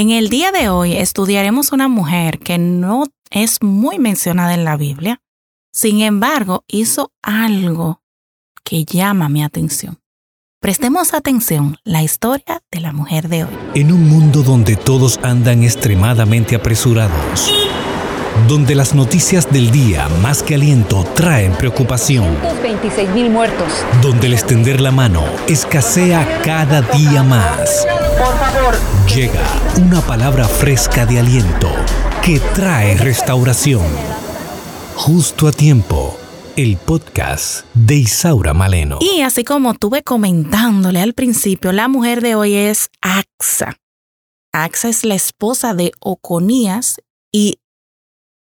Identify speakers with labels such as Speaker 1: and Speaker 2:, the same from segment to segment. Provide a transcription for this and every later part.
Speaker 1: En el día de hoy estudiaremos una mujer que no es muy mencionada en la Biblia, sin embargo hizo algo que llama mi atención. Prestemos atención la historia de la mujer de hoy.
Speaker 2: En un mundo donde todos andan extremadamente apresurados, donde las noticias del día más que aliento traen preocupación,
Speaker 3: 226 mil muertos.
Speaker 2: donde el extender la mano escasea cada día más.
Speaker 3: Por favor.
Speaker 2: Llega una palabra fresca de aliento que trae restauración. Justo a tiempo, el podcast de Isaura Maleno.
Speaker 1: Y así como tuve comentándole al principio, la mujer de hoy es Axa. Axa es la esposa de Oconías y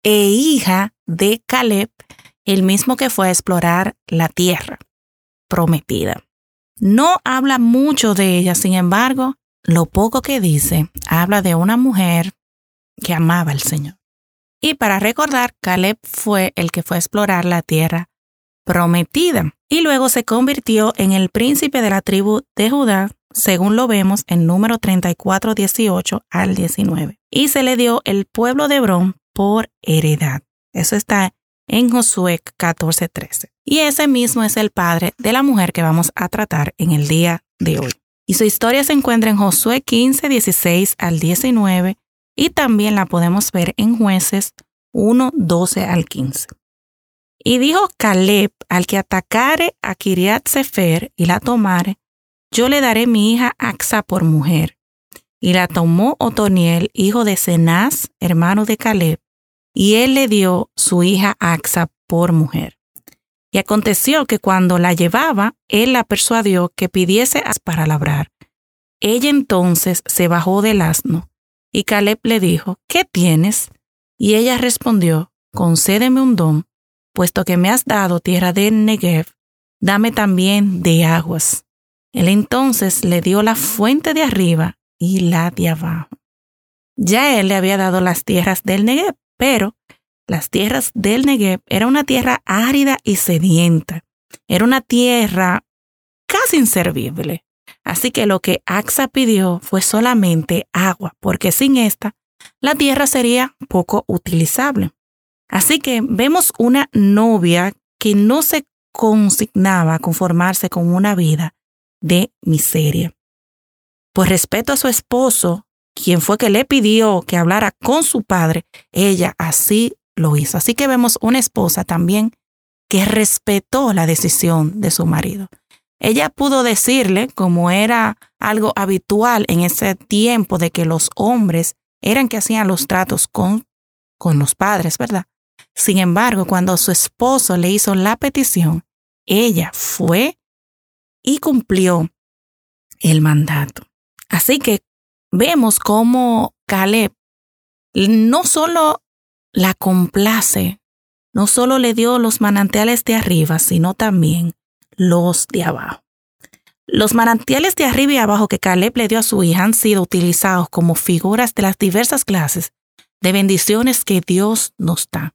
Speaker 1: e hija de Caleb, el mismo que fue a explorar la tierra prometida. No habla mucho de ella, sin embargo, lo poco que dice habla de una mujer que amaba al Señor. Y para recordar, Caleb fue el que fue a explorar la tierra prometida y luego se convirtió en el príncipe de la tribu de Judá, según lo vemos en número 34, 18 al 19. Y se le dio el pueblo de Hebrón por heredad. Eso está en Josué 14, 13. Y ese mismo es el padre de la mujer que vamos a tratar en el día de hoy. Y su historia se encuentra en Josué 15, 16 al 19 y también la podemos ver en jueces 1, 12 al 15. Y dijo Caleb al que atacare a Kiriat Sefer y la tomare, yo le daré mi hija Axa por mujer. Y la tomó Otoniel, hijo de Cenaz, hermano de Caleb, y él le dio su hija Axa por mujer. Y aconteció que cuando la llevaba, él la persuadió que pidiese para labrar. Ella entonces se bajó del asno, y Caleb le dijo, ¿qué tienes? Y ella respondió, concédeme un don, puesto que me has dado tierra de Negev, dame también de aguas. Él entonces le dio la fuente de arriba y la de abajo. Ya él le había dado las tierras del Negev, pero las tierras del Negev era una tierra árida y sedienta. Era una tierra casi inservible. Así que lo que Axa pidió fue solamente agua, porque sin esta, la tierra sería poco utilizable. Así que vemos una novia que no se consignaba a conformarse con una vida de miseria. Por respeto a su esposo, quien fue que le pidió que hablara con su padre, ella así lo hizo. Así que vemos una esposa también que respetó la decisión de su marido. Ella pudo decirle, como era algo habitual en ese tiempo de que los hombres eran que hacían los tratos con, con los padres, ¿verdad? Sin embargo, cuando su esposo le hizo la petición, ella fue y cumplió el mandato. Así que vemos cómo Caleb no solo la complace, no solo le dio los manantiales de arriba, sino también los de abajo. Los manantiales de arriba y abajo que Caleb le dio a su hija han sido utilizados como figuras de las diversas clases de bendiciones que Dios nos da.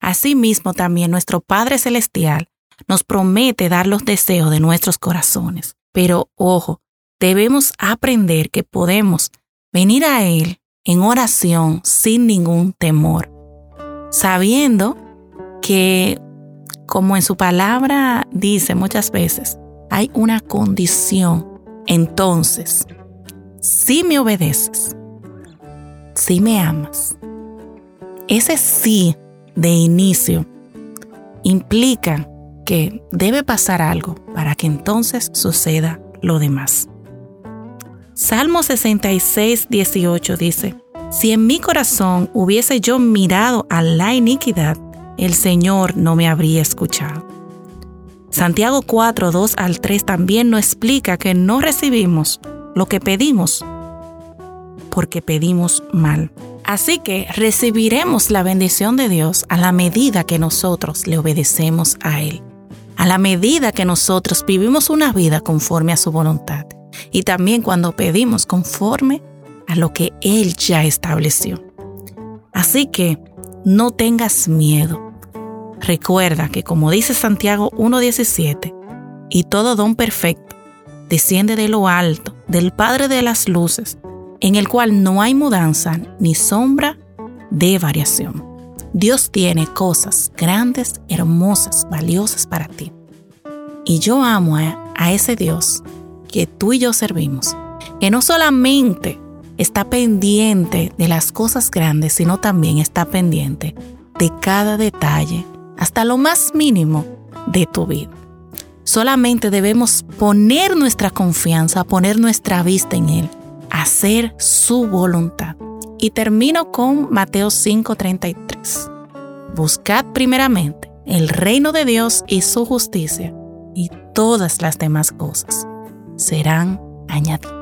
Speaker 1: Asimismo, también nuestro Padre Celestial nos promete dar los deseos de nuestros corazones. Pero ojo, debemos aprender que podemos venir a Él en oración sin ningún temor, sabiendo que, como en su palabra dice muchas veces, hay una condición. Entonces, si me obedeces, si me amas, ese sí de inicio implica que debe pasar algo para que entonces suceda lo demás. Salmo 66, 18 dice, Si en mi corazón hubiese yo mirado a la iniquidad, el Señor no me habría escuchado. Santiago 4, 2 al 3 también nos explica que no recibimos lo que pedimos porque pedimos mal. Así que recibiremos la bendición de Dios a la medida que nosotros le obedecemos a Él, a la medida que nosotros vivimos una vida conforme a su voluntad y también cuando pedimos conforme a lo que Él ya estableció. Así que no tengas miedo. Recuerda que como dice Santiago 1.17, y todo don perfecto desciende de lo alto, del Padre de las Luces, en el cual no hay mudanza ni sombra de variación. Dios tiene cosas grandes, hermosas, valiosas para ti. Y yo amo a, ese Dios que tú y yo servimos, que no solamente está pendiente de las cosas grandes, sino también está pendiente de cada detalle, hasta lo más mínimo de tu vida. Solamente debemos poner nuestra confianza, poner nuestra vista en Él, hacer su voluntad. Y termino con Mateo 5:33. Buscad primeramente el reino de Dios y su justicia, y todas las demás cosas serán añadidas.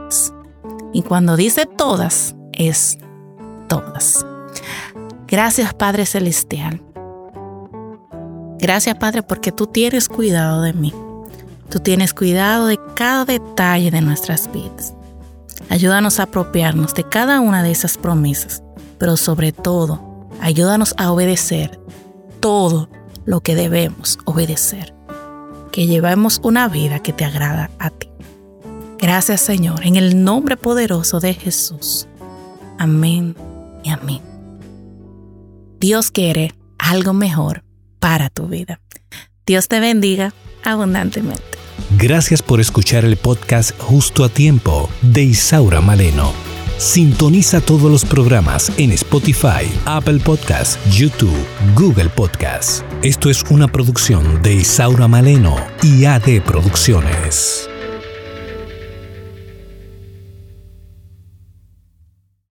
Speaker 1: Y cuando dice todas, es todas. Gracias Padre Celestial. Gracias Padre porque tú tienes cuidado de mí. Tú tienes cuidado de cada detalle de nuestras vidas. Ayúdanos a apropiarnos de cada una de esas promesas, pero sobre todo, ayúdanos a obedecer todo lo que debemos obedecer. Que llevemos una vida que te agrada a ti. Gracias Señor, en el nombre poderoso de Jesús. Amén y amén. Dios quiere algo mejor para tu vida. Dios te bendiga abundantemente.
Speaker 2: Gracias por escuchar el podcast Justo a Tiempo de Isaura Maleno. Sintoniza todos los programas en Spotify, Apple Podcasts, YouTube, Google Podcasts. Esto es una producción de Isaura Maleno y AD Producciones.